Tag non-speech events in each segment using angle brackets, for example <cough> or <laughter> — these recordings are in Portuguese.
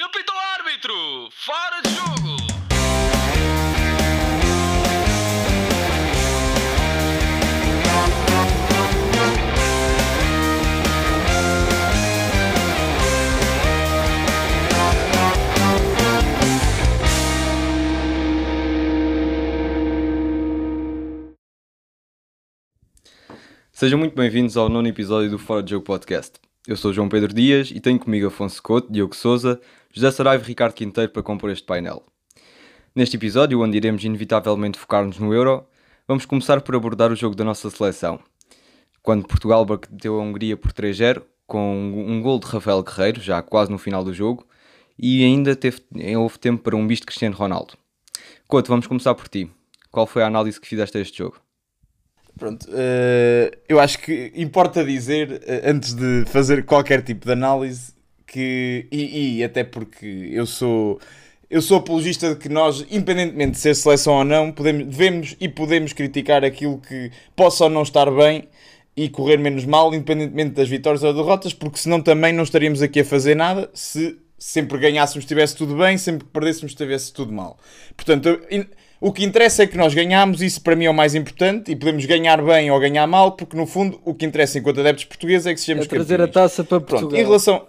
Ele pita o árbitro! Fora de jogo! Sejam muito bem-vindos ao nono episódio do Fora de Jogo Podcast. Eu sou João Pedro Dias e tenho comigo Afonso Couto, Diogo Souza, José Saraiva e Ricardo Quinteiro para compor este painel. Neste episódio, onde iremos inevitavelmente focar-nos no Euro, vamos começar por abordar o jogo da nossa seleção. Quando Portugal bateu a Hungria por 3-0, com um gol de Rafael Guerreiro, já quase no final do jogo, e ainda teve, houve tempo para um bicho de Cristiano Ronaldo. Couto, vamos começar por ti. Qual foi a análise que fizeste a este jogo? Pronto, uh, eu acho que importa dizer, uh, antes de fazer qualquer tipo de análise, que, e, e, até porque eu sou, eu sou apologista de que nós, independentemente de ser seleção ou não, podemos, devemos e podemos criticar aquilo que possa ou não estar bem e correr menos mal, independentemente das vitórias ou derrotas, porque senão também não estaríamos aqui a fazer nada se sempre ganhássemos estivesse tudo bem, sempre que perdêssemos estivesse tudo mal. Portanto, eu, o que interessa é que nós ganhamos, isso para mim é o mais importante, e podemos ganhar bem ou ganhar mal, porque no fundo o que interessa enquanto adeptos portugueses é que sejamos é trazer campeões. a taça para Portugal. Pronto, em relação...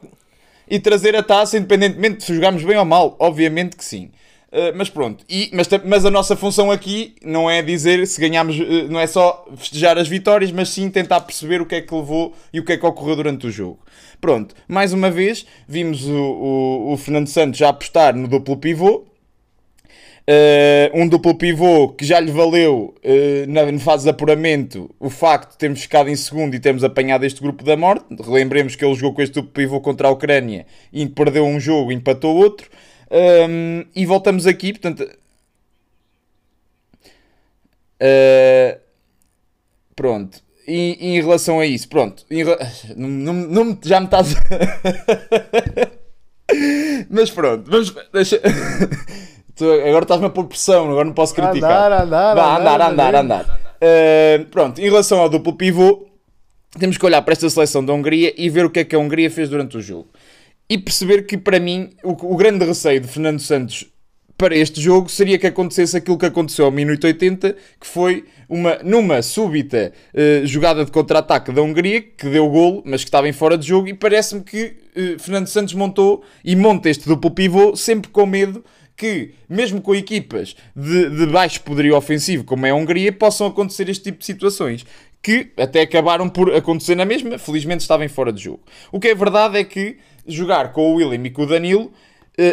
E trazer a taça, independentemente de se jogarmos bem ou mal, obviamente que sim. Uh, mas pronto, e, mas, mas, a nossa função aqui não é dizer se ganhamos, uh, não é só festejar as vitórias, mas sim tentar perceber o que é que levou e o que é que ocorreu durante o jogo. Pronto, mais uma vez vimos o, o, o Fernando Santos já apostar no duplo pivô, Uh, um duplo pivô que já lhe valeu uh, na, fase de apuramento o facto de termos ficado em segundo e termos apanhado este grupo da morte. Relembremos que ele jogou com este duplo pivô contra a Ucrânia e perdeu um jogo empatou outro. Um, ehm, e voltamos aqui, portanto. Uh, pronto. E, e, em relação a isso, pronto. Em, <laughs> não, não, já me estás. <laughs> Mas pronto, vamos. Deixa... <laughs> agora estás-me a pôr pressão, agora não posso criticar. Andar, andar, Vá, andar, andar, andar. andar. Uh, pronto, em relação ao duplo pivô, temos que olhar para esta seleção da Hungria e ver o que é que a Hungria fez durante o jogo. E perceber que, para mim, o, o grande receio de Fernando Santos para este jogo seria que acontecesse aquilo que aconteceu ao minuto 80, que foi uma, numa súbita uh, jogada de contra-ataque da Hungria, que deu golo, mas que estava em fora de jogo, e parece-me que uh, Fernando Santos montou e monta este duplo pivô sempre com medo que, mesmo com equipas de, de baixo poderio ofensivo, como é a Hungria, possam acontecer este tipo de situações. Que até acabaram por acontecer na mesma, felizmente estavam fora de jogo. O que é verdade é que jogar com o William e com o Danilo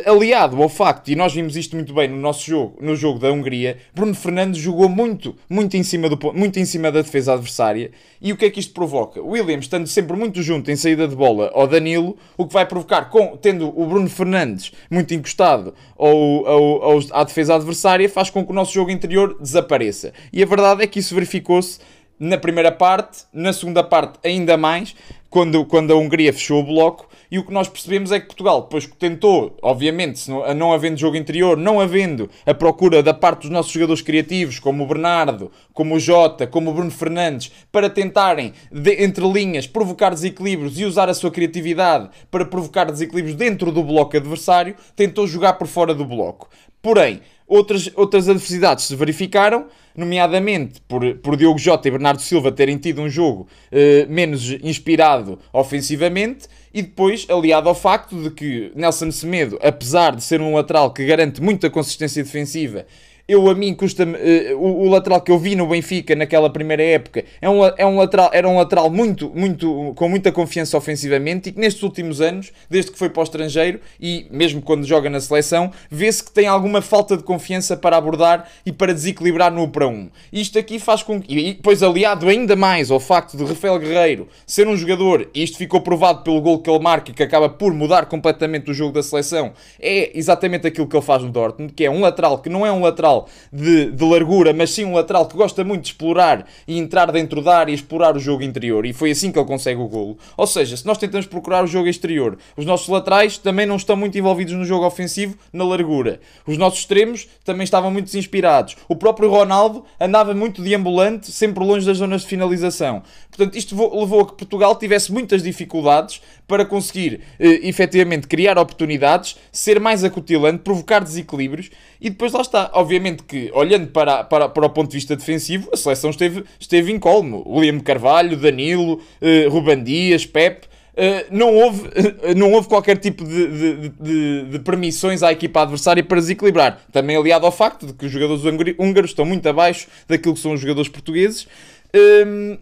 aliado ao facto, e nós vimos isto muito bem no nosso jogo, no jogo da Hungria, Bruno Fernandes jogou muito, muito em cima, do, muito em cima da defesa adversária. E o que é que isto provoca? O Williams estando sempre muito junto em saída de bola ao Danilo, o que vai provocar, com, tendo o Bruno Fernandes muito encostado ao, ao, ao, à defesa adversária, faz com que o nosso jogo interior desapareça. E a verdade é que isso verificou-se na primeira parte, na segunda parte ainda mais, quando, quando a Hungria fechou o bloco e o que nós percebemos é que Portugal, depois que tentou, obviamente, não, não havendo jogo interior, não havendo a procura da parte dos nossos jogadores criativos, como o Bernardo, como o Jota, como o Bruno Fernandes, para tentarem, de, entre linhas, provocar desequilíbrios e usar a sua criatividade para provocar desequilíbrios dentro do bloco adversário, tentou jogar por fora do bloco. Porém, outras, outras adversidades se verificaram, nomeadamente por, por Diogo Jota e Bernardo Silva terem tido um jogo eh, menos inspirado ofensivamente e depois aliado ao facto de que Nelson Semedo, apesar de ser um lateral que garante muita consistência defensiva eu a mim custa-me. Uh, o, o, lateral que eu vi no Benfica naquela primeira época é um, é um lateral, era um lateral muito, muito, com muita confiança ofensivamente e que nestes últimos anos, desde que foi para o estrangeiro e mesmo quando joga na seleção, vê-se que tem alguma falta de confiança para abordar e para desequilibrar no para um. Isto aqui faz com que. E depois aliado ainda mais ao facto de Rafael Guerreiro ser um jogador, e isto ficou provado pelo gol que ele marca e que acaba por mudar completamente o jogo da seleção, é exatamente aquilo que ele faz no Dortmund, que é um lateral que não é um lateral lateral de, de largura, mas sim um lateral que gosta muito de explorar e entrar dentro da área e explorar o jogo interior. E foi assim que ele consegue o golo. Ou seja, se nós tentamos procurar o jogo exterior, os nossos laterais também não estão muito envolvidos no jogo ofensivo na largura. Os nossos extremos também estavam muito desinspirados. O próprio Ronaldo andava muito deambulante, sempre longe das zonas de finalização. Portanto, isto levou a que Portugal tivesse muitas dificuldades para conseguir eh, efetivamente criar oportunidades, ser mais acutilante, provocar desequilíbrios e depois lá está. Obviamente que, olhando para, para, para o ponto de vista defensivo, a seleção esteve, esteve incólume. William Carvalho, Danilo, eh, Ruban Dias, Pep. Uh, não, houve, uh, não houve qualquer tipo de, de, de, de, permissões à equipa adversária para desequilibrar. Também aliado ao facto de que os jogadores húngaros estão muito abaixo daquilo que são os jogadores portugueses. Um,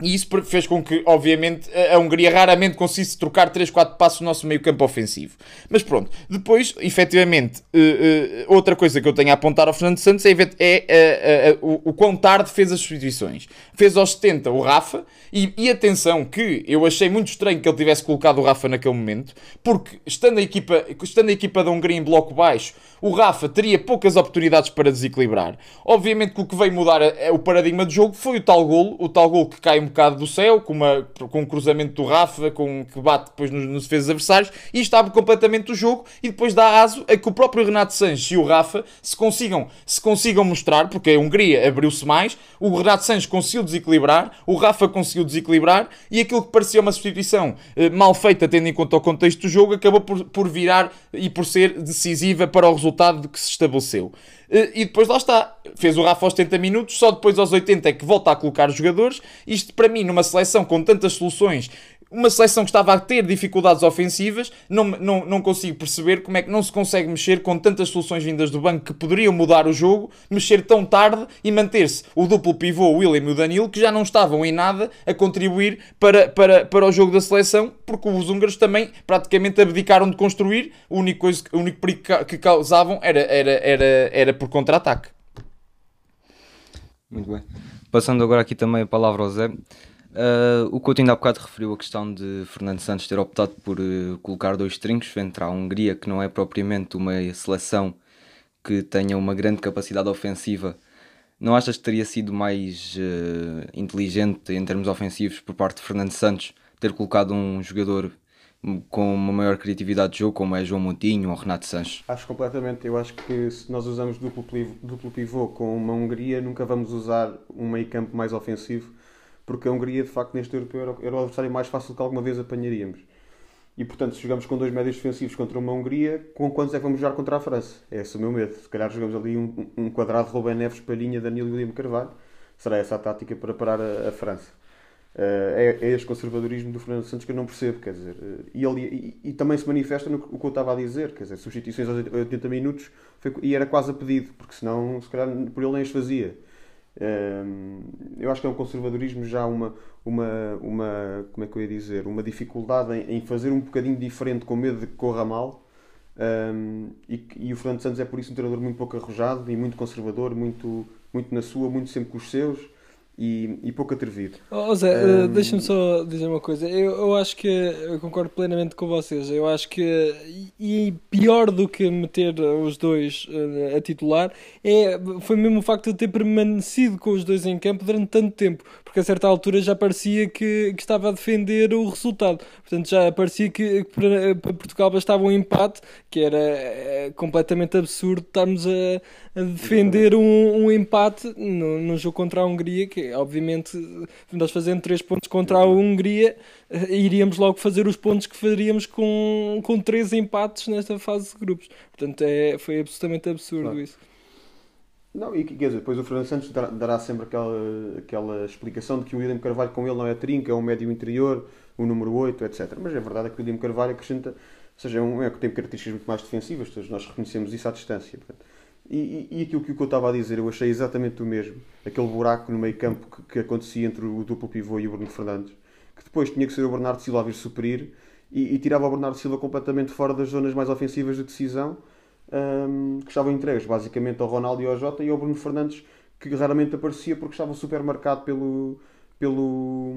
e isso fez com que, obviamente, a Hungria raramente conseguisse trocar 3, 4 passos no nosso meio campo ofensivo. Mas pronto, depois, efetivamente, uh, uh, outra coisa que eu tenho a apontar ao Fernando Santos é, é uh, o, o quão tarde fez as substituições. Fez aos 70 o Rafa, e, e, atenção que eu achei muito estranho que ele tivesse colocado o Rafa naquele momento, porque estando a equipa, estando a equipa da Hungria em bloco baixo, o Rafa teria poucas oportunidades para desequilibrar. Obviamente que o que veio mudar o paradigma do jogo foi o tal golo, o tal golo que cai um bocado do céu, com, uma, com um cruzamento do Rafa, com, que bate depois nos, nos defesas adversários, e estava completamente o jogo, e depois dá aso a que o próprio Renato Sanches e o Rafa se consigam, se consigam mostrar, porque a Hungria abriu-se mais, o Renato Sanches conseguiu desequilibrar, o Rafa conseguiu desequilibrar, e aquilo que parecia uma substituição eh, mal feita, tendo em conta o contexto do jogo, acabou por, por virar e por ser decisiva para o resultado que se estabeleceu. Eh, e depois lá está, fez o Rafa aos 70 minutos, só depois aos 80 é que volta a colocar os jogadores. Isto para mim, numa seleção com tantas soluções uma seleção que estava a ter dificuldades ofensivas, não, não, não consigo perceber como é que não se consegue mexer com tantas soluções vindas do banco que poderiam mudar o jogo, mexer tão tarde e manter-se o duplo pivô, o William e o Danilo, que já não estavam em nada a contribuir para, para, para o jogo da seleção, porque os húngaros também praticamente abdicaram de construir, o único, coisa, o único perigo que causavam era, era, era, era por contra-ataque. Muito bem. Passando agora aqui também a palavra ao Zé. Uh, o Couto ainda há bocado referiu a questão de Fernando Santos ter optado por uh, colocar dois trincos entre a Hungria, que não é propriamente uma seleção que tenha uma grande capacidade ofensiva. Não achas que teria sido mais uh, inteligente em termos ofensivos por parte de Fernando Santos ter colocado um jogador com uma maior criatividade de jogo, como é João Moutinho ou Renato Sanches? Acho completamente. Eu acho que se nós usamos duplo pivô, duplo pivô com uma Hungria, nunca vamos usar um meio campo mais ofensivo porque a Hungria, de facto, neste europeu era o adversário mais fácil que alguma vez apanharíamos. E, portanto, se jogamos com dois médios defensivos contra uma Hungria, com quantos é que vamos jogar contra a França? É esse o meu medo. Se calhar jogamos ali um, um quadrado Rubén Neves, Palhinha, Danilo e William Carvalho. Será essa a tática para parar a, a França. Uh, é, é este conservadorismo do Fernando Santos que eu não percebo, quer dizer, uh, e, ele, e, e, também se manifesta no o que eu estava a dizer, quer dizer, substituições aos 80 minutos foi, e era quase a pedido, porque senão, se calhar, por ele nem as fazia eu acho que é um conservadorismo já uma, uma, uma como é que eu ia dizer, uma dificuldade em, em fazer um bocadinho diferente com medo de que corra mal. Um, e, e, o Fernando Santos é por isso um treinador muito pouco arrojado e muito conservador, muito, muito na sua, muito sempre com os seus e, e pouco atrevido. Oh, Zé, um... deixa-me só dizer uma coisa. Eu, eu acho que eu concordo plenamente com vocês. Eu acho que e pior do que meter os dois uh, a titular é, foi mesmo o facto de ter permanecido com os dois em campo durante tanto tempo, porque a certa altura já parecia que, que estava a defender o resultado. Portanto, já parecia que, que para, para, Portugal bastava um empate, que era é, completamente absurdo estarmos a, a defender um, um empate no jogo contra a Hungria, que obviamente, nós fazendo 3 pontos contra a Hungria, eh, iríamos logo fazer os pontos que faríamos com, com 3 empates nesta fase de grupos. Portanto, é, foi absolutamente absurdo claro. isso. Não, e quer dizer, depois o Fernando Santos dará, dará, sempre aquela, aquela explicação de que o William Carvalho com ele não é trinca, é um médio interior, o número 8, etc. Mas a verdade é que o William Carvalho acrescenta, ou seja, é um é que tem características muito mais defensivas, todos nós reconhecemos isso à distância. Portanto, e, e, aquilo que eu estava a dizer, eu achei exatamente o mesmo. Aquele buraco no meio campo que, que acontecia entre o duplo pivô e o Bruno Fernandes, que depois tinha que ser o Bernardo Silva a vir suprir e, e tirava o Bernardo Silva completamente fora das zonas mais ofensivas de decisão um, que estavam entregues basicamente ao Ronaldo e ao Jota e ao Bruno Fernandes, que raramente aparecia porque estava super marcado pelo, pelo,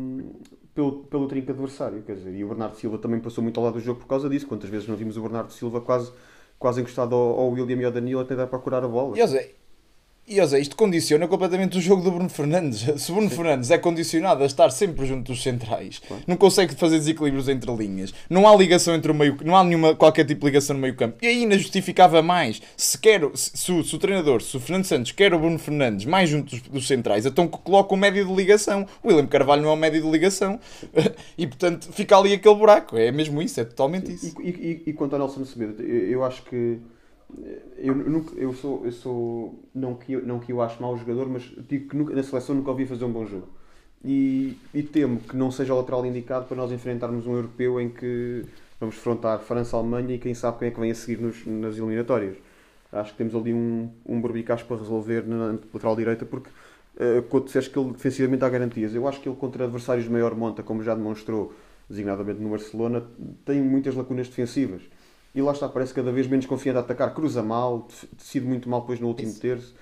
pelo, pelo trinco adversário. Quer dizer, e o Bernardo Silva também passou muito ao lado do jogo por causa disso. Quantas vezes não vimos o Bernardo Silva quase quase encostado ao, ao William e ao Danilo a tentar procurar a bola. E ou seja, isto condiciona completamente o jogo do Bruno Fernandes. <laughs> Se o Bruno Fernandes é condicionado a estar sempre junto dos centrais, não consegue fazer desequilíbrios entre linhas, não há ligação entre o meio, não há nenhuma qualquer tipo de ligação no meio campo. E aí ainda justificava mais. Se quer, se, se o, se o treinador, se o Fernando Santos quer o Bruno Fernandes mais junto dos, dos centrais, então coloca o médio de ligação. O William Carvalho não é o médio de ligação. <laughs> E portanto fica ali aquele buraco. É mesmo isso, é totalmente isso. E, e- e quanto ao Nelson Semedo, eu acho que eu, nunca, eu sou, eu sou não, que eu, não que eu acho mau jogador, mas digo que nunca, na seleção nunca ouvi fazer um bom jogo. E, e temo que não seja o lateral indicado para nós enfrentarmos um europeu em que vamos enfrentar França, Alemanha e quem sabe quem é que vem a seguir nos, nas eliminatórias. Acho que temos ali um, um barbicacho para resolver na lateral direita, porque uh, quando disseste que ele defensivamente há garantias, eu acho que ele contra adversários de maior monta, como já demonstrou, designadamente no Barcelona, tem muitas lacunas defensivas. E lá está, parece cada vez menos confiante a atacar, cruza mal, decide muito mal depois no último terço.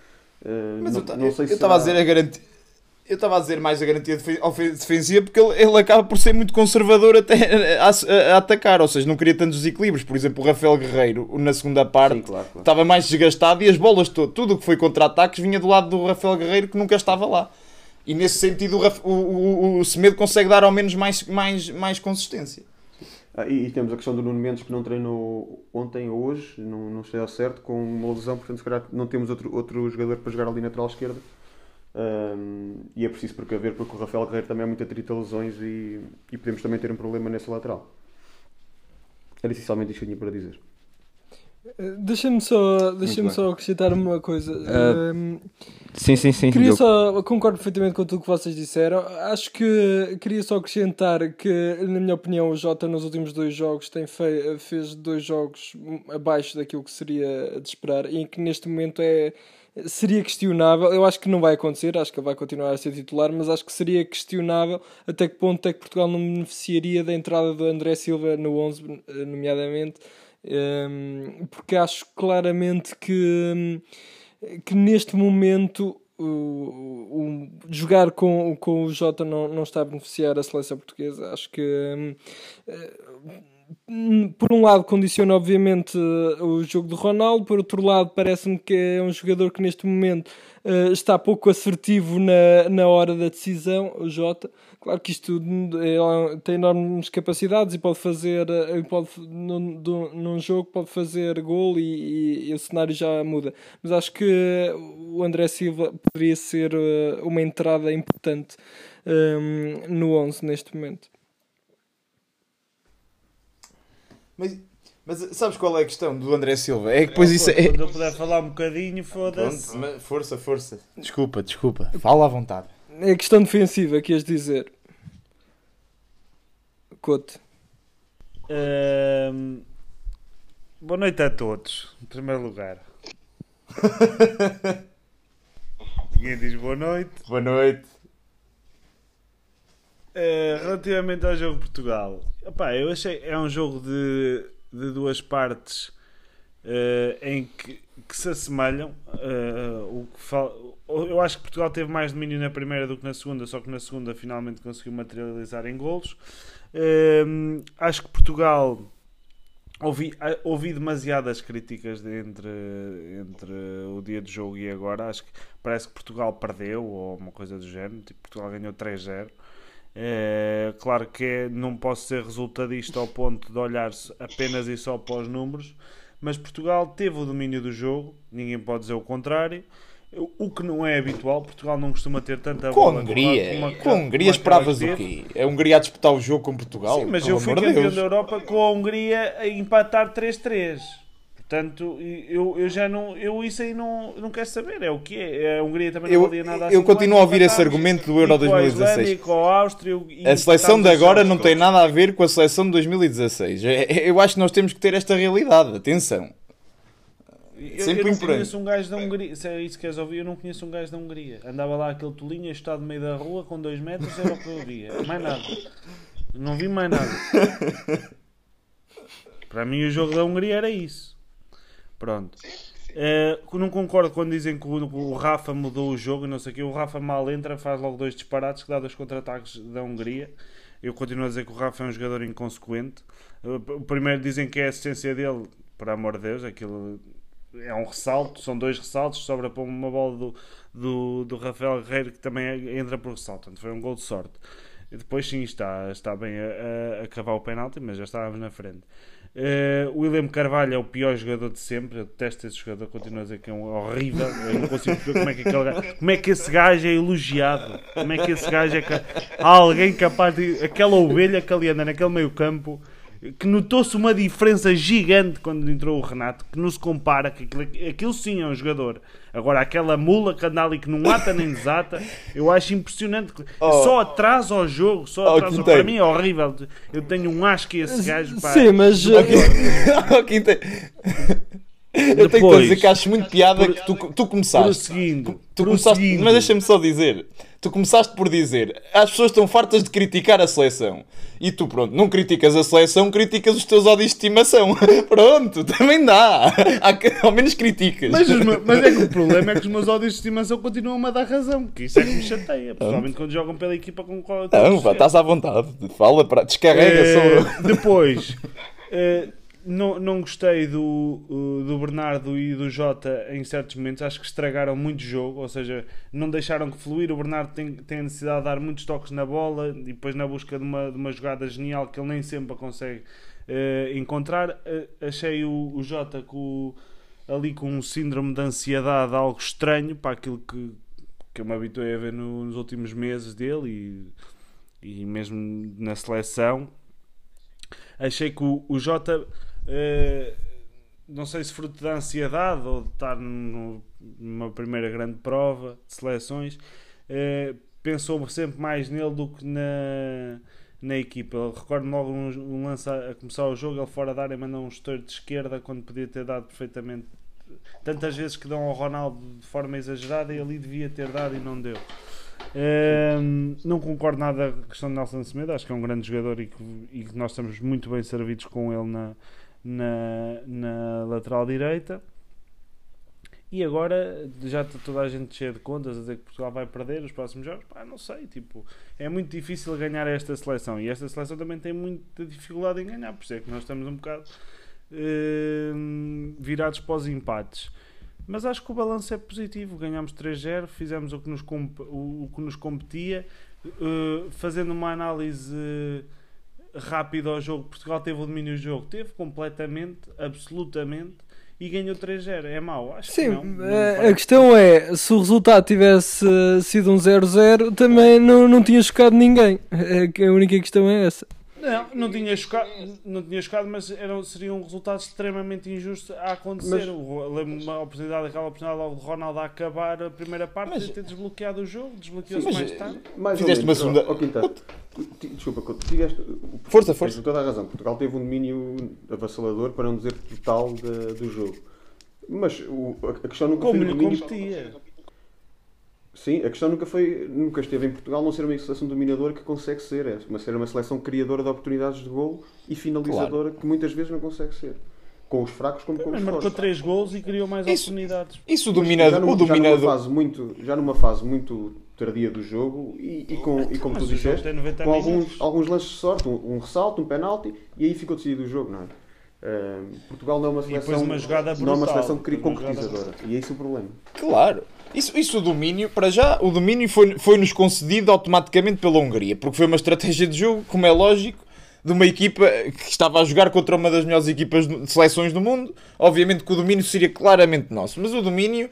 Uh, Mas não, eu não eu estava a dizer a garantia. Eu estava a dizer mais a garantia ofe- defensiva porque ele, ele acaba por ser muito conservador até <laughs> a, a- a atacar, ou seja, não queria tantos desequilíbrios. Por exemplo, o Rafael Guerreiro, na segunda parte, Sim, claro, claro. estava mais desgastado e as bolas, todo, tudo o que foi contra-ataques vinha do lado do Rafael Guerreiro que nunca estava lá. E nesse sentido, o, o, o, o Semedo consegue dar ao menos mais, mais, mais consistência. Ah, e, e temos a questão do Nuno Mendes que não treinou ontem ou hoje, não, não esteja certo, com uma lesão, portanto, se calhar não temos outro, outro jogador para jogar ali na lateral esquerda. Ahm, e é preciso precaver porque o Rafael Guerreiro também é muito atrito a lesões e, e podemos também ter um problema nesse lateral. Era essencialmente isto que eu tinha para dizer. Eh, Deixa-me só, deixa só acrescentar uma coisa. Ah, Ehm, Sim, sim, sim. Queria só, concordo perfeitamente com tudo que vocês disseram. Acho que queria só acrescentar que, na minha opinião, o Jota nos últimos dois jogos tem fei- fez dois jogos abaixo daquilo que seria de esperar e que neste momento é seria questionável. Eu acho que não vai acontecer, acho que ele vai continuar a ser titular, mas acho que seria questionável até que ponto é que Portugal não beneficiaria da entrada do André Silva no 11, nomeadamente. Porque acho claramente que que neste momento o, o- jogar com, com o Jota não, não está a beneficiar a seleção portuguesa. Acho que por um lado condiciona obviamente o jogo do Ronaldo, por outro lado parece-me que é um jogador que neste momento eh, está pouco assertivo na, na hora da decisão, o Jota. Claro que isto é- tem enormes capacidades e pode fazer, eh, pode, num, num jogo pode fazer gol e, e- e o cenário já muda. Mas acho que o André Silva poderia ser eh, uma entrada importante eh, no 11 neste momento. Mas, mas sabes qual é a questão do André Silva? É que depois isso é. Quando eu puder falar um bocadinho, foda-se. Força, força. Desculpa, desculpa. Fala à vontade. É questão defensiva, queres dizer? Cote. Ahm, boa noite a todos, em primeiro lugar. <laughs> Ninguém diz boa noite. Boa noite. Uh, relativamente ao jogo Portugal, eu achei é um jogo de, de duas partes uh, em que, que se assemelham. Uh, o que eu acho que Portugal teve mais domínio na primeira do que na segunda, só que na segunda finalmente conseguiu materializar em golos. Acho que Portugal ouvi, ouvi demasiadas críticas de entre, entre o dia do jogo e agora. Acho que parece que Portugal perdeu ou uma coisa do género. Tipo, Portugal ganhou 3-0. É, claro que é- não posso ser resultadista ao ponto de olhar apenas e só para os números, mas Portugal teve o domínio do jogo, ninguém pode dizer o contrário. O que não é habitual, Portugal não costuma ter tanta Com a bola Hungria. como a- Com a Hungria esperavas o quê? A Hungria a disputar o jogo com Portugal? Sim, mas eu fui campeão Deus. da Europa com a Hungria a empatar 3-3. Portanto, eu, eu já não. Eu isso aí não, não quero saber. É o que é. A Hungria também não valia nada eu cinco continuo a ouvir esse argumento do Euro E com a 2016. Islândia e com a Áustria. A seleção de agora não tem nada a ver com a seleção de 2016. É- Eu acho que nós temos que ter esta realidade. Atenção. Eu, Sempre eu não conheço um gajo da Hungria. Se é isso que queres ouvir, eu não conheço um gajo da Hungria. Andava lá aquele tolinho, está no meio da rua com 2 metros, era o que eu via. Mais nada. Não vi mais nada. <laughs> Para mim, o jogo da Hungria era isso. Pronto. Eh, não concordo quando dizem que o, o Rafa mudou o jogo e não sei o quê. O Rafa mal entra, faz logo dois disparates que dá dois contra-ataques da Hungria. Eu continuo a dizer que o Rafa é um jogador inconsequente. Eh, O primeiro dizem que é a assistência dele, por amor de Deus, aquilo é um ressalto, são dois ressaltos, sobra para uma bola do, do, do Rafael Guerreiro que também entra por ressalto. Portanto, foi um gol de sorte. E depois sim está, está bem a, a, a cavar o penalti, mas já estávamos na frente. Uh, William Carvalho é o pior jogador de sempre. Eu detesto esse jogador, continuo a dizer que é um horrível. Eu não consigo perceber como é que, aquele gajo, como é que esse gajo é elogiado. Como é que esse gajo é. Há alguém capaz de. Aquela ovelha que ali anda naquele meio campo que notou-se uma diferença gigante quando entrou o Renato, que não se compara, que aquilo, aquilo sim é um jogador. Agora, aquela mula que anda ali que não ata nem desata, eu acho impressionante. Oh. Só atrasa o jogo, só Oh, atrasa. Quinteiro. para mim é horrível. Eu tenho um asco a esse gajo. Pá. Sim, mas. <laughs> Oh, Quinte- Eu tenho que Depois, dizer que acho muito piada que tu, tu começaste. Prosseguindo, Tu começaste, prosseguindo. mas deixa-me só dizer, tu começaste por dizer, as pessoas estão fartas de criticar a seleção. E tu, pronto, não criticas a seleção, criticas os teus ódios de estimação. <laughs> pronto, também dá. Há ao menos criticas. Mas, meus- mas é que o problema é que os meus ódios de estimação continuam a dar razão, que isso é que me chateia, principalmente quando jogam pela equipa com qual eu Não, estás à vontade. Fala, para, descarrega Eh, sobre. Depois, <laughs> eh, não, não gostei do, uh, do Bernardo e do Jota em certos momentos. Acho que estragaram muito o jogo, ou seja, não deixaram que fluir. O Bernardo tem, tem a necessidade de dar muitos toques na bola e depois na busca de uma, de uma jogada genial que ele nem sempre consegue eh, encontrar. Eh, achei o, o Jota com, ali com um síndrome de ansiedade algo estranho para aquilo que, que eu me habituei a ver no- nos últimos meses dele e, e mesmo na seleção. Achei que o, o Jota, eh, não sei se fruto da ansiedade ou de estar numa primeira grande prova de seleções, eh, pensou sempre mais nele do que na, na equipa. Eu recordo logo um, um lance a, a começar o jogo, ele fora da área manda um estouro de esquerda quando podia ter dado perfeitamente. Tantas vezes que dão ao Ronaldo de forma exagerada e ali devia ter dado e não deu. Ehm, não concordo nada com a questão de Nelson Semedo, acho que é um grande jogador e que, e que nós estamos muito bem servidos com ele na, na, na lateral direita. E agora já está toda a gente cheia de contas a dizer que Portugal vai perder os próximos jogos. Pá, não sei, tipo, é muito difícil ganhar esta seleção e esta seleção também tem muita dificuldade em ganhar, por isso é que nós estamos um bocado ehm, virados para os empates. Mas acho que o balanço é positivo. Ganhámos 3-0, fizemos o que nos, o, o que nos competia, eh, fazendo uma análise eh, rápida ao jogo. Portugal teve o domínio do jogo, teve completamente, absolutamente, e ganhou 3-0. É mau? Acho Sim, que não. Não me eh, a questão é, se o resultado tivesse sido um 0-0, também não, não tinha chocado ninguém. <laughs> É A única questão é essa. Não, não tinha chocado, não tinha chocado mas era, seria um resultado extremamente injusto a acontecer. Lembro-me uma oportunidade, aquela oportunidade logo de Ronaldo a acabar a primeira parte Mas- de ter desbloqueado o jogo, desbloqueou-se mais tarde. Mais ou Fizeste uma segunda- Oh, ti- desculpa, tiveste. Força, tens força. toda a razão. Portugal teve um domínio avassalador, para não dizer total, da- do jogo. Mas o- a questão nunca Como foi o lhe domínio. competia. Sim, a questão nunca foi, nunca esteve em Portugal não ser uma seleção dominadora que consegue ser, é uma, ser uma seleção criadora de oportunidades de golo e finalizadora que muitas vezes não consegue ser. Com os fracos como com os Mas marcou fortes. 3 gols e criou mais Isso- oportunidades. Isso o já, dominador. numa, O já numa dominador. fase muito, já numa fase muito tardia do jogo e, e com, e como Mas tu disseste, tem 90 com alguns, alguns lances de sorte, um, um ressalto, um penalti e aí ficou decidido o jogo, não é? Ahm, Portugal não é uma seleção, uma jogada não é uma seleção uma jogada concretizadora e é esse o problema. Claro. Isso, isso o domínio, para já, o domínio foi- foi-nos concedido automaticamente pela Hungria, porque foi uma estratégia de jogo, como é lógico, de uma equipa que estava a jogar contra uma das melhores equipas de seleções do mundo. Obviamente que o domínio seria claramente nosso, mas o domínio,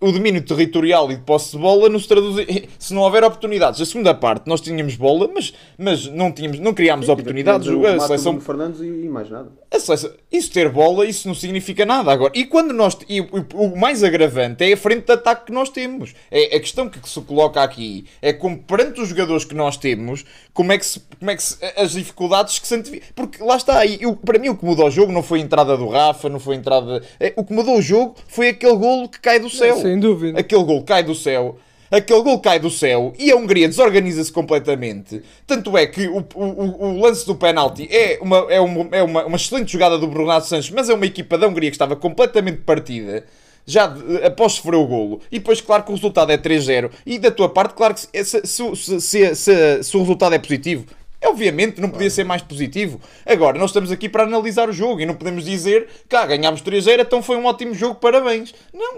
o domínio territorial e de posse de bola não se traduz em- <laughs> se não houver oportunidades. A segunda parte nós tínhamos bola, mas, mas não, tínhamos, não criámos oportunidades. Tivemos o A seleção Fernandes e, e mais nada. a seleção- isso ter bola, isso não significa nada agora. E quando nós. E, o- o mais agravante é a frente de ataque que nós temos. É, a questão que se coloca aqui é como perante os jogadores que nós temos, como é que, se, como é que se- as dificuldades que se antevi- Porque lá está, e eu- para mim o que mudou o jogo não foi a entrada do Rafa, não foi a entrada. é, o que mudou o jogo foi aquele golo que cai do céu. Sem dúvida. Aquele gol cai do céu. Aquele gol cai do céu e a Hungria desorganiza-se completamente. Tanto é que o, o- o lance do penalti é, uma, é, uma, é uma, uma excelente jogada do Bernardo Sanches, mas é uma equipa da Hungria que estava completamente partida. Já após sofrer o golo, e depois, claro, que o resultado é 3-0. E da tua parte, claro que se, se, se, se- o resultado é positivo, obviamente, não podia ser mais positivo. Agora, nós estamos aqui para analisar o jogo e não podemos dizer que ganhámos 3-0, então foi um ótimo jogo, parabéns. Não,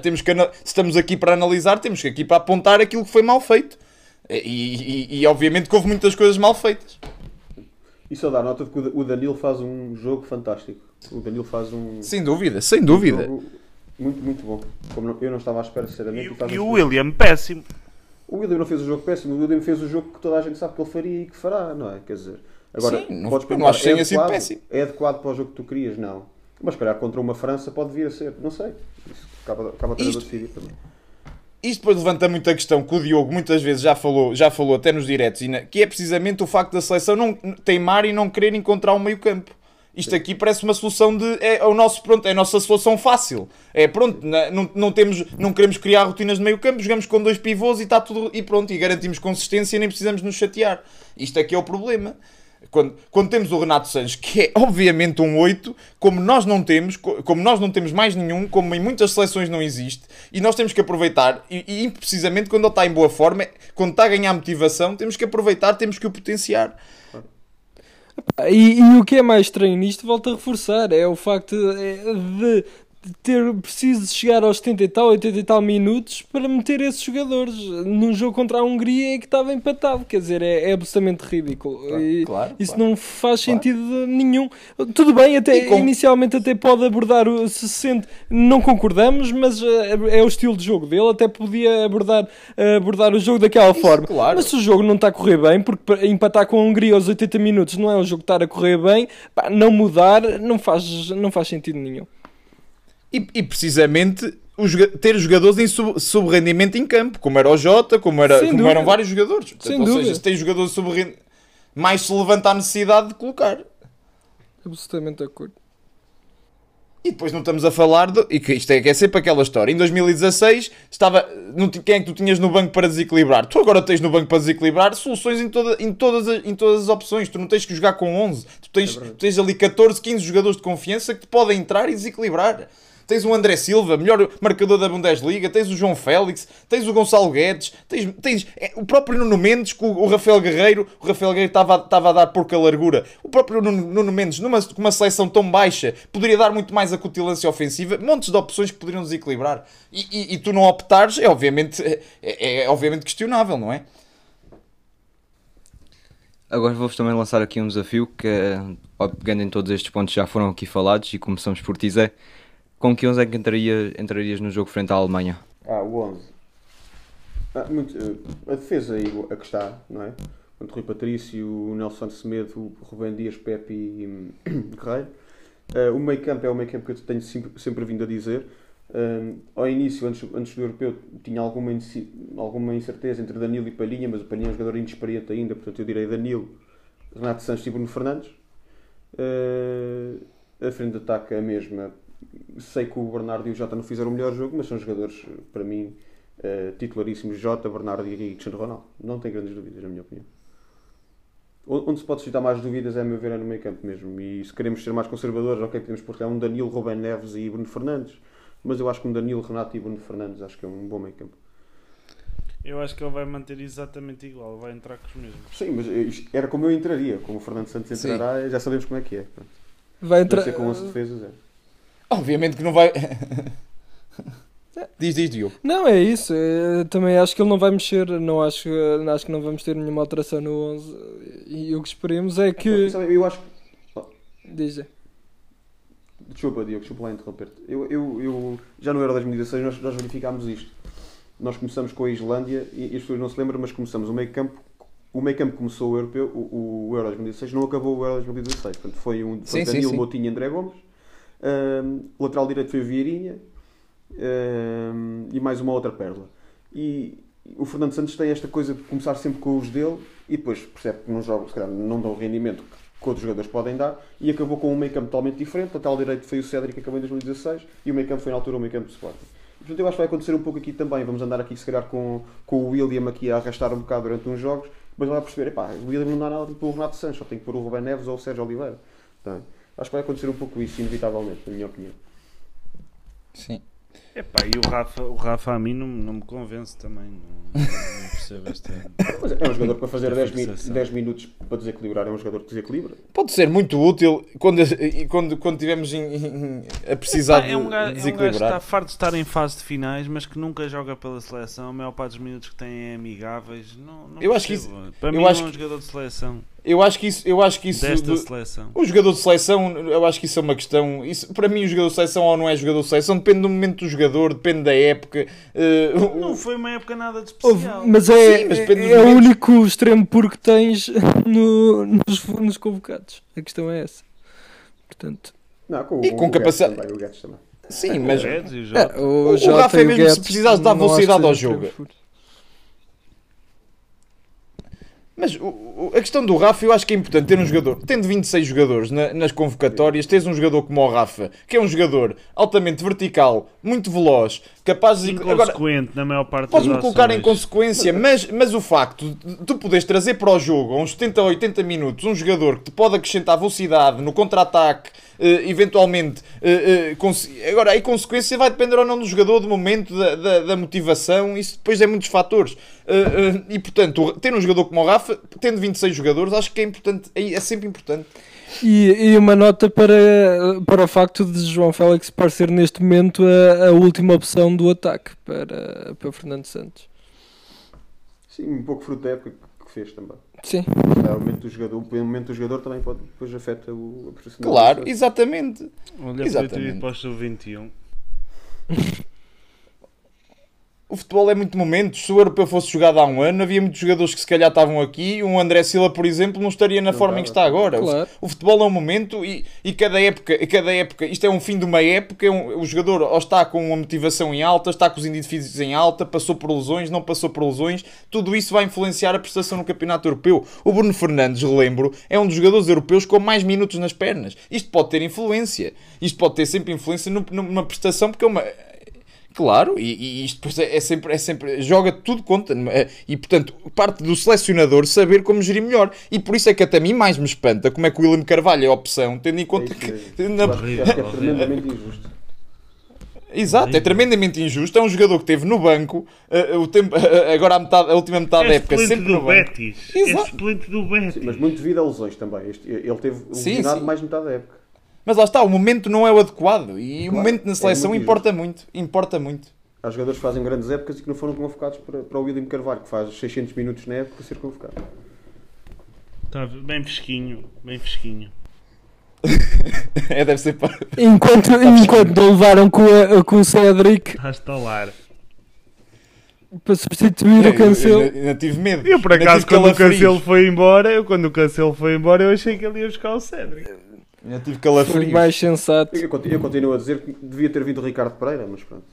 temos que, se estamos aqui para analisar, temos que aqui para apontar aquilo que foi mal feito. E, e- e, obviamente que houve muitas coisas mal feitas. E só dá nota de que o Da- o Danilo faz um jogo fantástico. O Danilo faz um Sem dúvida, sem dúvida. jogo muito, muito bom. Como eu não estava à espera, sinceramente. E, e um o William, péssimo. O William não fez o jogo péssimo, o William fez o jogo que toda a gente sabe que ele faria e que fará, não é? Quer dizer, agora, Sim, não- podes não acho é sido adequado? péssimo. É adequado para o jogo que tu querias? Não. Mas, se calhar, contra uma França pode vir a ser, não sei. Isso acaba, acaba a Isto- decidir também. Isto depois levanta muita questão que o Diogo muitas vezes já falou, já falou até nos diretos, que é precisamente o facto da seleção não teimar e não querer encontrar um meio campo. Isto aqui parece uma solução de. É o nosso, pronto, é a nossa solução fácil. É pronto, não, não, temos, não queremos criar rotinas de meio campo, jogamos com dois pivôs e está tudo. E pronto, e garantimos consistência e nem precisamos nos chatear. Isto aqui é o problema. Quando, quando temos o Renato Sanches, que é obviamente um 8, como nós não temos, co- como nós não temos mais nenhum, como em muitas seleções não existe, e nós temos que aproveitar, e, e precisamente quando ele está em boa forma, quando está a ganhar motivação, temos que aproveitar, temos que o potenciar. E, e o que é mais estranho nisto, volto a reforçar, é o facto de, ter preciso chegar aos 70 e tal, 80 e tal minutos para meter esses jogadores num jogo contra a Hungria em que estava empatado. Quer dizer, é, é absolutamente ridículo. E claro, isso claro. não faz sentido nenhum. Tudo bem, até com- inicialmente até pode abordar o se sente, não concordamos, mas eh, é o estilo de jogo dele, até podia abordar, eh, abordar o jogo daquela forma. claro. Mas se o jogo não está a correr bem, porque empatar com a Hungria aos 80 minutos não é um jogo que está a correr bem, pá, não mudar não faz, não faz sentido nenhum. E, e precisamente os ter jogadores em sub- sub-rendimento em campo, como era o Jota, como, era, Sem como dúvida. eram vários jogadores. Portanto, Sem ou dúvida. seja, se tem jogadores sub mais se levanta a necessidade de colocar. Absolutamente de acordo. E depois não estamos a falar de. E que isto é, que é sempre aquela história. Em 2016, estava, não, quem é que tu tinhas no banco para desequilibrar? Tu agora tens no banco para desequilibrar soluções em, toda, em, todas, as, em todas as opções. Tu não tens que jogar com 11. Tu tens, tu tens ali 14, 15 jogadores de confiança que te podem entrar e desequilibrar. Tens o André Silva, melhor marcador da Bundesliga. Tens o João Félix. Tens o Gonçalo Guedes. Tens, tens é, o próprio Nuno Mendes com o, Rafael Guerreiro. O Rafael Guerreiro estava estava a dar pouca largura. O próprio Nuno, Nuno Mendes, numa com uma seleção tão baixa, poderia dar muito mais acutilância ofensiva. Montes de opções que poderiam desequilibrar. E, e- e tu não optares, é obviamente, é, é- é obviamente questionável, não é? Agora vou-vos também lançar aqui um desafio que, pegando em todos estes pontos já foram aqui falados, e começamos por Zé. Com que 11 é que entraria, entrarias no jogo frente à Alemanha? Ah, o 11. Ah, muito, eh, a defesa aí, a que está, não é? Quanto Rui Patrício, o Nelson Semedo, o Rubem Dias, Pepe e hum, <coughs> Guerreiro. Ah, o meio campo é o meio campo que eu tenho sempre, sempre vindo a dizer. Ah, ao início, antes, antes do europeu, tinha alguma, alguma incerteza entre Danilo e Palhinha, mas o Palhinha é um jogador inexperiente ainda, portanto eu direi Danilo, Renato Sanches e Bruno Fernandes. Ah, a frente de ataque é a mesma. Sei que o Bernardo e o Jota não fizeram o melhor jogo, mas são jogadores, para mim, eh, titularíssimos. Jota, Bernardo e Cristiano Ronaldo. Não tem grandes dúvidas, na minha opinião. Onde se pode suscitar mais dúvidas, é, a meu ver, é no meio campo mesmo. E se queremos ser mais conservadores, ok, podemos pôr um Danilo, Rubem Neves e Bruno Fernandes. Mas eu acho que um Danilo, Renato e Bruno Fernandes acho que é um bom meio campo. Eu acho que ele vai manter exatamente igual, vai entrar com os mesmos. Sim, mas eh, era como eu entraria. Como o Fernando Santos Sim. entrará, já sabemos como é que é. Pronto. Vai Deve entrar. ser com 11 defesas, é. Obviamente que não vai. <laughs> diz, diz, Diogo. Não, é isso. Eu também acho que ele não vai mexer. Não acho, acho que não vamos ter nenhuma alteração no 11. E o que esperemos é que. Eu acho Diz Desculpa, Diogo, desculpa lá interromper-te. Eu, eu, eu, já no Euro 2016 nós, nós verificámos isto. Nós começamos com a Islândia e, e as pessoas não se lembram, mas começamos o meio campo. O meio campo começou o europeu, o, o Euro 2016, não acabou o Euro 2016. Portanto, foi um foi Sim, sim, Danilo, sim. Moutinho e André Gomes. Ahm, o lateral direito foi o Vieirinha. ahm, e mais uma outra perla. E o Fernando Santos tem esta coisa de começar sempre com os dele e depois percebe que nos jogos, se calhar, não dão o rendimento que outros jogadores podem dar e acabou com um meio campo totalmente diferente. O lateral direito foi o Cédric que acabou em 2016 e o meio campo foi na altura o meio campo do Sporting. Portanto, eu acho que vai acontecer um pouco aqui também. Vamos andar aqui, se calhar, com, com o William aqui a arrastar um bocado durante uns jogos, mas vai perceber, epá, o William não dá nada tipo o Renato Sanches, só tem que pôr o Rubén Neves ou o Sérgio Oliveira. Tá? Acho que vai acontecer um pouco isso, inevitavelmente, na minha opinião. Sim. Epá, e o Rafa, o Rafa a mim não, não me convence também. Não, não percebo este ano. <laughs> Mas é um jogador para fazer Esta 10, mi- fixação. 10 minutos para desequilibrar, é um jogador que desequilibra. Pode ser muito útil quando, quando, quando tivermos em- em- a precisar Pá, é um de gajo, é um gajo que desequilibrar. está farto de estar em fase de finais, mas que nunca joga pela seleção. A maior parte dos minutos que tem é amigáveis. Não, não Eu acho que percebo. Para eu mim, acho não é um que- jogador de seleção. Eu acho que isso, eu acho que isso Desta do- seleção. o jogador de seleção, eu acho que isso é uma questão. Isso, para mim, o jogador de seleção ou não é jogador de seleção depende do momento do jogador, depende da época. o- Não foi uma época nada de Houve- especial. mas é, Sim, mas dos é o único extremo puro que tens <laughs> no- nos, nos convocados. A questão é essa. Portanto, Não, com, E com capacidade- sim, mas O e o é, Jota. o, o Rafa é mesmo se precisares dar velocidade ao jogo. Mas o- o- a questão do Rafa, eu acho que é importante ter um jogador. Tendo 26 jogadores na- nas convocatórias, tens um jogador como o Rafa, que é um jogador altamente vertical, muito veloz, capaz de. Agora, Inconsequente na maior parte Podes-me colocar em consequência, mas, mas o facto de tu poderes trazer para o jogo, a uns 70 ou 80 minutos, um jogador que te pode acrescentar velocidade no contra-ataque, eh, eventualmente. eh, eh, agora, a consequência vai depender ou não do jogador, do momento, da, da, da motivação, isso depois é muitos fatores. E portanto, ter um jogador como o Rafa, tendo 26 jogadores, acho que é importante, é, é sempre importante. E, e uma nota para, para o facto de João Félix parecer neste momento a, a última opção do ataque para, para Fernando Santos. Sim, um pouco fruto da época que- fez também. Sim. É, o momento do jogador, o momento do jogador também pode, depois afeta o, a. Claro, exatamente. Olha, Exatamente. para o sub-21. <laughs> O futebol é muito momentos. Se o europeu fosse jogado há um ano, havia muitos jogadores que se calhar estavam aqui. Um André Silva, por exemplo, não estaria na forma em que está agora. O- Claro. O, futebol é um momento e, e cada época, cada época, isto é um fim de uma época. é um- o jogador ou está com uma motivação em alta, está com os físicos em alta, passou por lesões, não passou por lesões. Tudo isso vai influenciar a prestação no campeonato europeu. O Bruno Fernandes, relembro, é um dos jogadores europeus com mais minutos nas pernas. Isto pode ter influência. Isto pode ter sempre influência numa prestação, porque é uma. Claro, e, e isto depois é, é sempre, é sempre. Joga tudo conta. é? E portanto, parte do selecionador saber como gerir melhor. E por isso é que até a mim mais me espanta como é que o William Carvalho é a opção, tendo em É conta isso que. <laughs> mesmo. na- Eu acho, eu acho que é tremendamente injusto. Exato, é tremendamente injusto. É um jogador que esteve no banco, eh, o tempo, agora a, metade, a última metade da É época, excelente sempre no do banco. Betis. Exato. É do Betis. Mas muito devido a lesões também. Este- ele teve Sim, lesionado sim. mais de metade da época. Mas lá está, o momento não é o adequado. E o Claro, momento na é seleção muito importa muito. Importa muito. Há jogadores que fazem grandes épocas e que não foram convocados para, para o William Carvalho, que faz 600 minutos na época ser convocado. Está bem fresquinho. Bem fresquinho. <laughs> É, deve ser para. Enquanto, enquanto o levaram com, a- com o Cédric Está a estalar. para substituir o Cancelo. Eu, ainda tive medo. Eu, por acaso, quando o. Cancelo foi embora, eu, quando o Cancelo foi embora, eu achei que ele ia buscar o Cédric. Ainda tive Foi calafrios. mais sensato. Eu, continuo- eu continuo a dizer que devia ter vindo o Ricardo Pereira, mas pronto.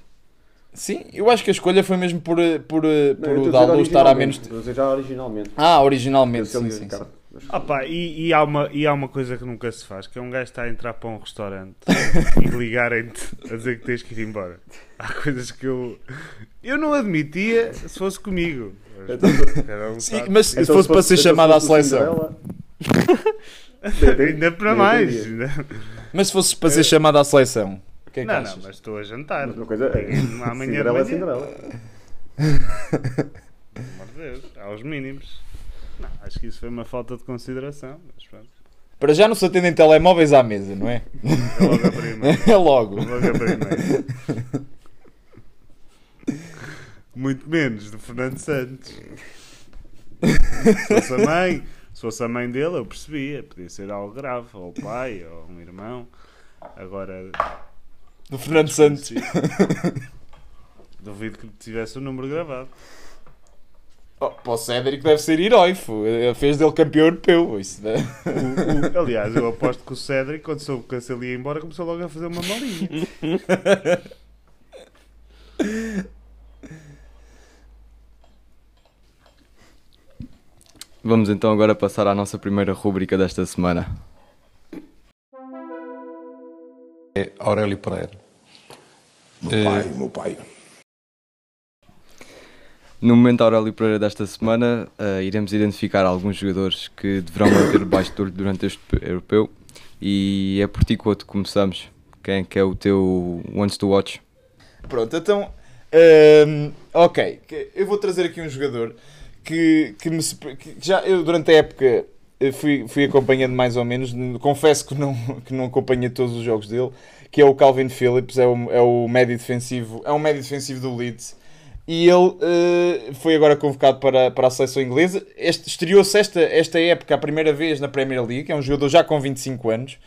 Sim, eu acho que a escolha foi mesmo por, eh, por, eh, Não, por eu o Daldo estar a menos. Já originalmente. Ah, originalmente. Sim, e sim, sim. Mas- Ah pá, e, e há uma, e há uma coisa que nunca se faz, que é um gajo estar a entrar para um restaurante <laughs> e ligarem-te a dizer que tens que ir embora. Há coisas que eu... Eu não admitia se fosse comigo. Mas, cada um Sim, mas se Então, fosse para ser então, chamado à seleção. <laughs> Ainda para mais. ainda- Mas se fosses para ser chamado à seleção. O que é que Não, achas? não, mas estou a jantar. Mas uma coisa é. Amanhã <laughs> de Cinderela é manhã. Cinderela. Pelo amor de Deus, aos mínimos. Não, acho que isso foi uma falta de consideração. Mas pronto, Para já não se atendem telemóveis à mesa, não é? é logo a primeira. <laughs> É logo. Logo a primeira. Muito menos do Fernando Santos. Se fosse a mãe, se fosse a mãe dele, eu percebia. Podia ser algo grave, ou o pai, <coughs> ou um irmão. Agora, Do Fernando Santos. <laughs> duvido que tivesse o número gravado. Oh, para o Cédric deve ser herói. Fez dele campeão europeu. Isso, né? O- o- aliás, eu aposto que o Cédric, quando soube que ele ia embora, começou logo a fazer uma malinha. <laughs> Vamos então agora passar à nossa primeira rúbrica desta semana. é Aurélio Pereira. Meu pai, meu pai. No momento Aurélio Pereira desta semana, eh, iremos identificar alguns jogadores que deverão manter baixo turno durante este europeu. E é por ti, Couto, que começamos. Quem é que é o teu Wants to Watch? Pronto, então Ahm, ok, que- eu vou trazer aqui um jogador que, que me que já eu durante a época eh, fui, fui acompanhando mais ou menos, confesso que não, <laughs> que não acompanhei todos os jogos dele, que é o Calvin Phillips, é o, é o médio defensivo, é um médio defensivo do Leeds. E ele eh, foi agora convocado para, para a seleção inglesa. Este, estreou-se esta, esta época a primeira vez na Premier League. É um jogador já com 25 anos,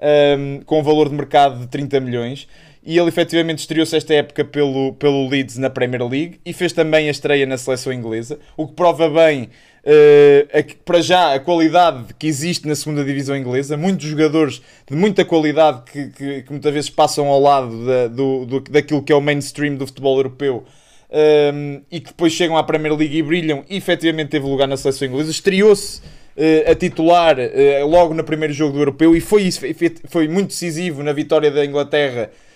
ehm, com um valor de mercado de 30 milhões. E ele efetivamente estreou-se esta época pelo, pelo Leeds na Premier League e fez também a estreia na seleção inglesa, o que prova bem, eh, a para já, a qualidade que existe na segunda divisão inglesa. Muitos jogadores de muita qualidade que, que, que muitas vezes passam ao lado da, do, do, daquilo que é o mainstream do futebol europeu um, e que depois chegam à Premier League e brilham e efetivamente teve lugar na seleção inglesa. Estreou-se uh, a titular uh, logo no primeiro jogo do europeu e foi, foi, muito decisivo na vitória da Inglaterra uh,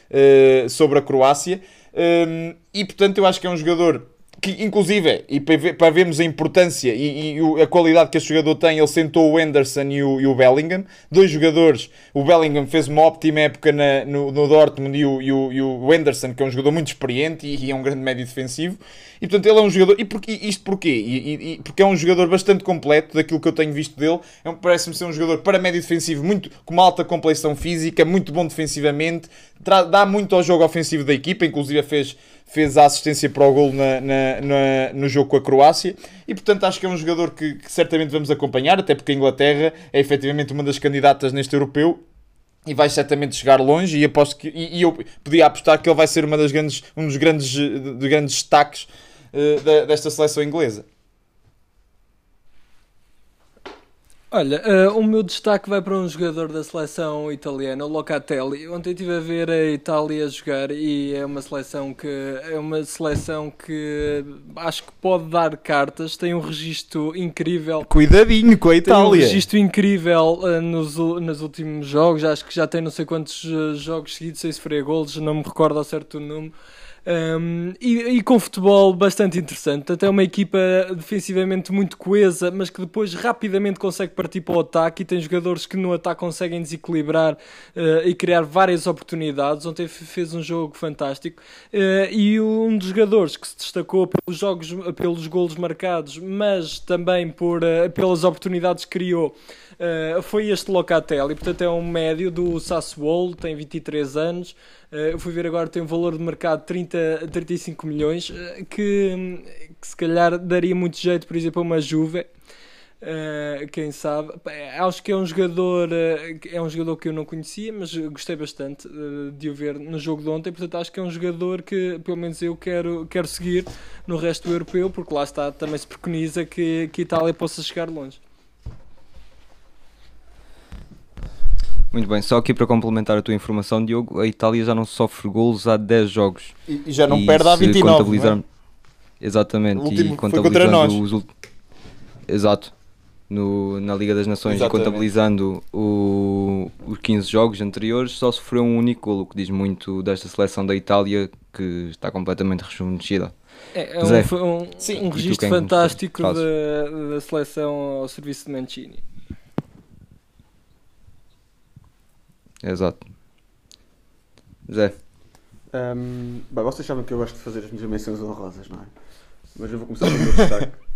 sobre a Croácia. Um, e portanto, eu acho que é um jogador que, inclusive, e para, ver- para vermos a importância e, e a qualidade que este jogador tem, ele sentou o Henderson e o, e o Bellingham, dois jogadores. O Bellingham fez uma ótima época na- no, no Dortmund e o, e, o, e o Henderson, que é um jogador muito experiente e, é um grande médio defensivo. E portanto, ele é um jogador. E porquê, isto porquê? Porque é um jogador bastante completo daquilo que eu tenho visto dele. É um- Parece-me ser um jogador para médio defensivo, muito, com uma alta complexão física, muito bom defensivamente, dá muito ao jogo ofensivo da equipa, inclusive fez fez a assistência para o gol na, na- na- no jogo com a Croácia e portanto acho que é um jogador que, que certamente vamos acompanhar, até porque a Inglaterra é efetivamente uma das candidatas neste europeu e vai certamente chegar longe e aposto que e, e eu podia apostar que ele vai ser uma das grandes, um dos grandes, eh, de grandes destaques eh, da- desta seleção inglesa. Olha, eh, o meu destaque vai para um jogador da seleção italiana, o Locatelli. Ontem estive a ver a Itália jogar e é uma seleção que é uma seleção que acho que pode dar cartas, tem um registro incrível. Cuidadinho com a Tem um registro incrível eh, nos, nos últimos jogos, acho que já tem não sei quantos eh, jogos seguidos, sei se foi golos, não me recordo ao certo o número. Um, e, e com futebol bastante interessante. Até uma equipa defensivamente muito coesa, mas que depois rapidamente consegue partir para o ataque e tem jogadores que no ataque conseguem desequilibrar eh, e criar várias oportunidades. Ontem fez um jogo fantástico. Eh, e um dos jogadores que se destacou pelos jogos, pelos golos marcados, mas também por, eh, pelas oportunidades que criou. Uh, foi este Locatelli, portanto é um médio do Sassuolo, tem 23 anos. Uh, eu fui ver agora, tem um valor de mercado de 30, 35 milhões, uh, que, que se calhar daria muito jeito, por exemplo, a uma Juve. Uh, quem sabe, Pá, acho que é um jogador é um jogador que eu não conhecia, mas gostei bastante de o ver no jogo de ontem. Portanto, acho que é um jogador que pelo menos eu quero, quero seguir no resto europeu, porque lá está, também se preconiza que, que a Itália possa chegar longe. Muito bem, só aqui para complementar a tua informação, Diogo, a Itália já não sofre golos há 10 jogos. E, e já não E perde há se 29. não é? Exatamente, O e contabilizando nós. os ult- Exato. No, na Liga das Nações Exatamente. e contabilizando o- os 15 jogos anteriores, só sofreu um único golo, o que diz muito desta seleção da Itália que está completamente rejuvenescida. É, é Zé. um, foi um, Sim. um registro fantástico da, da seleção ao serviço de Mancini. Exato. Zé, Hum, bem, vocês sabem que eu gosto de fazer as minhas menções honrosas, não é? Mas eu vou começar com o meu destaque. <laughs>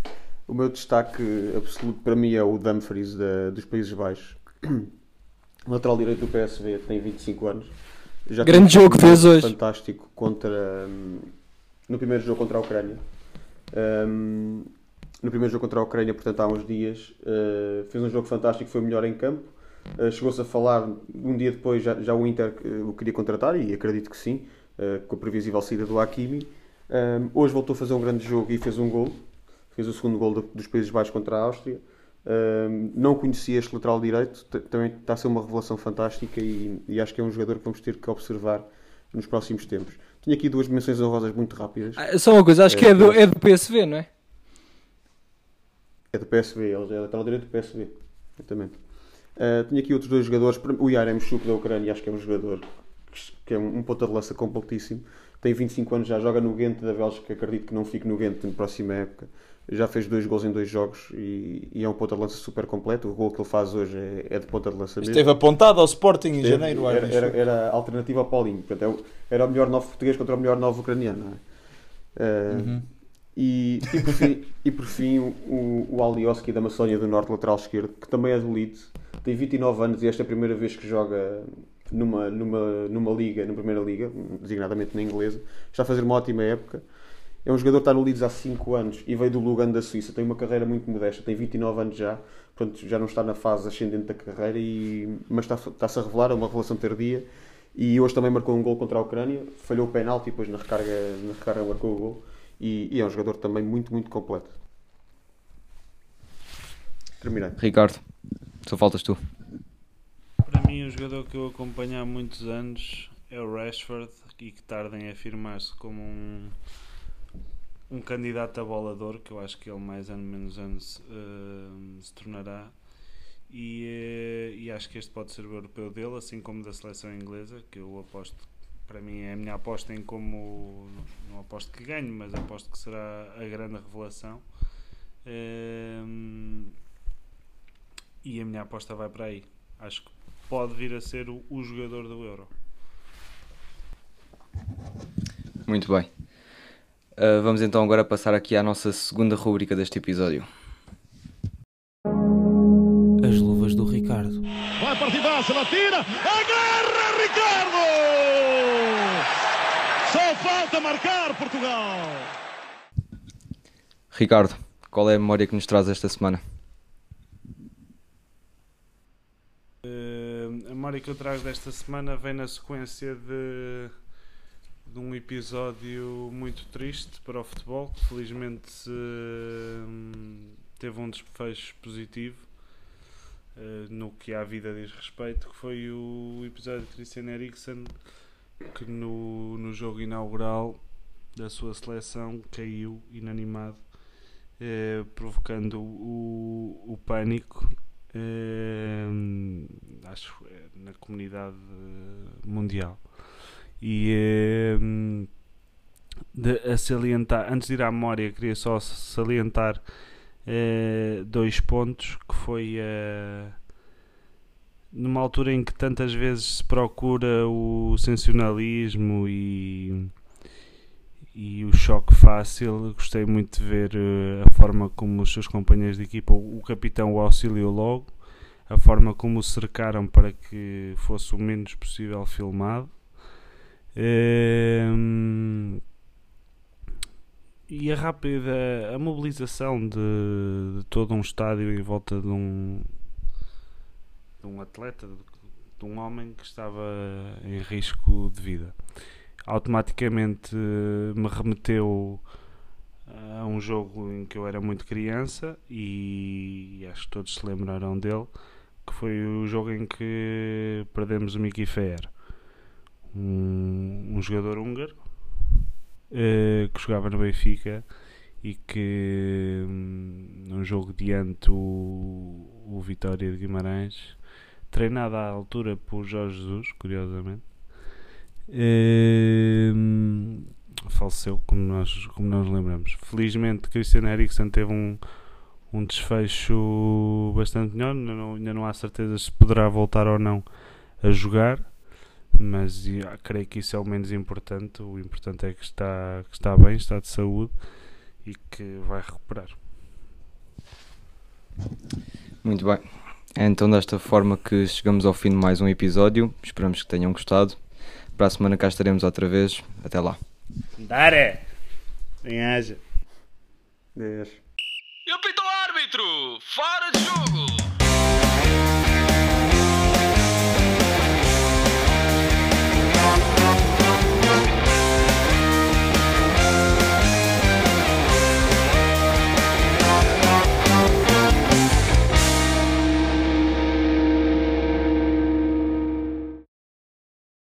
O meu destaque absoluto para mim é o Dumfries da- dos Países Baixos. <clears throat> Lateral direito do PSV, tem 25 anos. Já Grande um jogo que fez hoje. Fantástico contra, hum, no primeiro jogo contra a Ucrânia. Hum, no primeiro jogo contra a Ucrânia, portanto há uns dias, uh, fez um jogo fantástico, foi o melhor em campo. Uh, Chegou-se a falar, um dia depois já, já o Inter uh, o queria contratar, e acredito que sim, uh, com a previsível saída do Hakimi. Hoje voltou a fazer um grande jogo e fez um gol. Fez o segundo gol do- dos Países Baixos contra a Áustria. Um, não conhecia este lateral direito, também está a ser uma revelação fantástica e, e acho que é um jogador que vamos ter que observar nos próximos tempos. Tinha aqui duas menções honrosas muito rápidas. Ah, só uma coisa, acho que é do, é do PSV, não é? É do PSV, ele é lateral direito do PSV. Exatamente. Uh, tinha aqui outros dois jogadores. O Yaremchuk da Ucrânia, acho que é um jogador que- é um, ponta de lança completíssimo. Tem 25 anos, já joga no Ghent da Bélgica. Acredito que não fique no Ghent na próxima época. Já fez dois gols em dois jogos e, e é um ponta de lança super completo. O gol que ele faz hoje é, é de ponta de lança mesmo. Esteve apontado ao Sporting em Esteve- janeiro. Era, era, era a alternativa ao Paulinho. Portanto, é era o melhor 9 português contra o melhor 9 ucraniano. Não Uh, e, e, por fim, e por fim o, o Alioski da Macedónia do Norte, lateral esquerdo, que também é do Leeds, tem 29 anos e esta é a primeira vez que joga numa, numa, numa liga, na primeira liga, designadamente na inglesa. Está a fazer uma ótima época. É um jogador que está no Leeds há 5 anos e veio do Lugano da Suíça. Tem uma carreira muito modesta, tem 29 anos já, portanto já não está na fase ascendente da carreira, e, mas está, está-se a revelar, é uma relação tardia. E hoje também marcou um gol contra a Ucrânia, falhou o penalti e depois na recarga, na recarga marcou o gol. E, e é um jogador também muito, muito completo. Terminei. Ricardo, só faltas tu. Para mim, um jogador que eu acompanho há muitos anos é o Rashford e que tarda em afirmar-se como um, um candidato a bolador, que eu acho que ele mais ano menos anos uh, se tornará. E, uh, e, acho que este pode ser o europeu dele, assim como da seleção inglesa, que eu aposto, para mim é a minha aposta em como, não aposto que ganhe, mas aposto que será a grande revelação. Uh, e a minha aposta vai para aí. Acho que pode vir a ser o, o jogador do Euro. Muito bem. Uh, vamos então agora passar aqui à nossa segunda rubrica deste episódio. As luvas do Ricardo. Vai partidaça, ela tira, agarra Ricardo! Só falta marcar Portugal! Ricardo, qual é a memória que nos traz esta semana? Uh, a memória que eu trago desta semana vem na sequência de, de um episódio muito triste para o futebol, que felizmente uh, teve um desfecho positivo uh, no que à vida diz respeito, que foi o episódio de Christian Eriksen, que no, no jogo inaugural da sua seleção caiu inanimado, provocando o, o pânico Uh, acho na comunidade mundial. E uh, de, a salientar antes de ir à memória queria só salientar uh, dois pontos que foi numa altura em que tantas vezes se procura o sensacionalismo e e o choque fácil. Gostei muito de ver uh, a forma como os seus companheiros de equipa, o, capitão o auxiliou logo, a forma como o cercaram para que fosse o menos possível filmado. Uh, e a rápida a mobilização de, de, todo um estádio em volta de um, de um atleta, de um homem que estava em risco de vida automaticamente me remeteu a um jogo em que eu era muito criança e acho que todos se lembrarão dele, que foi o jogo em que perdemos o Mickey Fair, um, um jogador húngaro uh, que jogava no Benfica e que um, num jogo diante o, o Vitória de Guimarães, treinado à altura por Jorge Jesus, curiosamente, Ehm, faleceu, como nós, como nós lembramos. Felizmente, Christian Eriksen teve um, um desfecho bastante melhor. Ainda não, ainda não há certeza se poderá voltar ou não a jogar, mas ah, creio que isso é o menos importante. O importante é que está, que está bem, está de saúde e que vai recuperar. Muito bem. É então desta forma que chegamos ao fim de mais um episódio. Esperamos que tenham gostado. Para a semana cá estaremos outra vez. Até lá. Dare! Bem haja. Beijo. E apita o árbitro! Fora de jogo!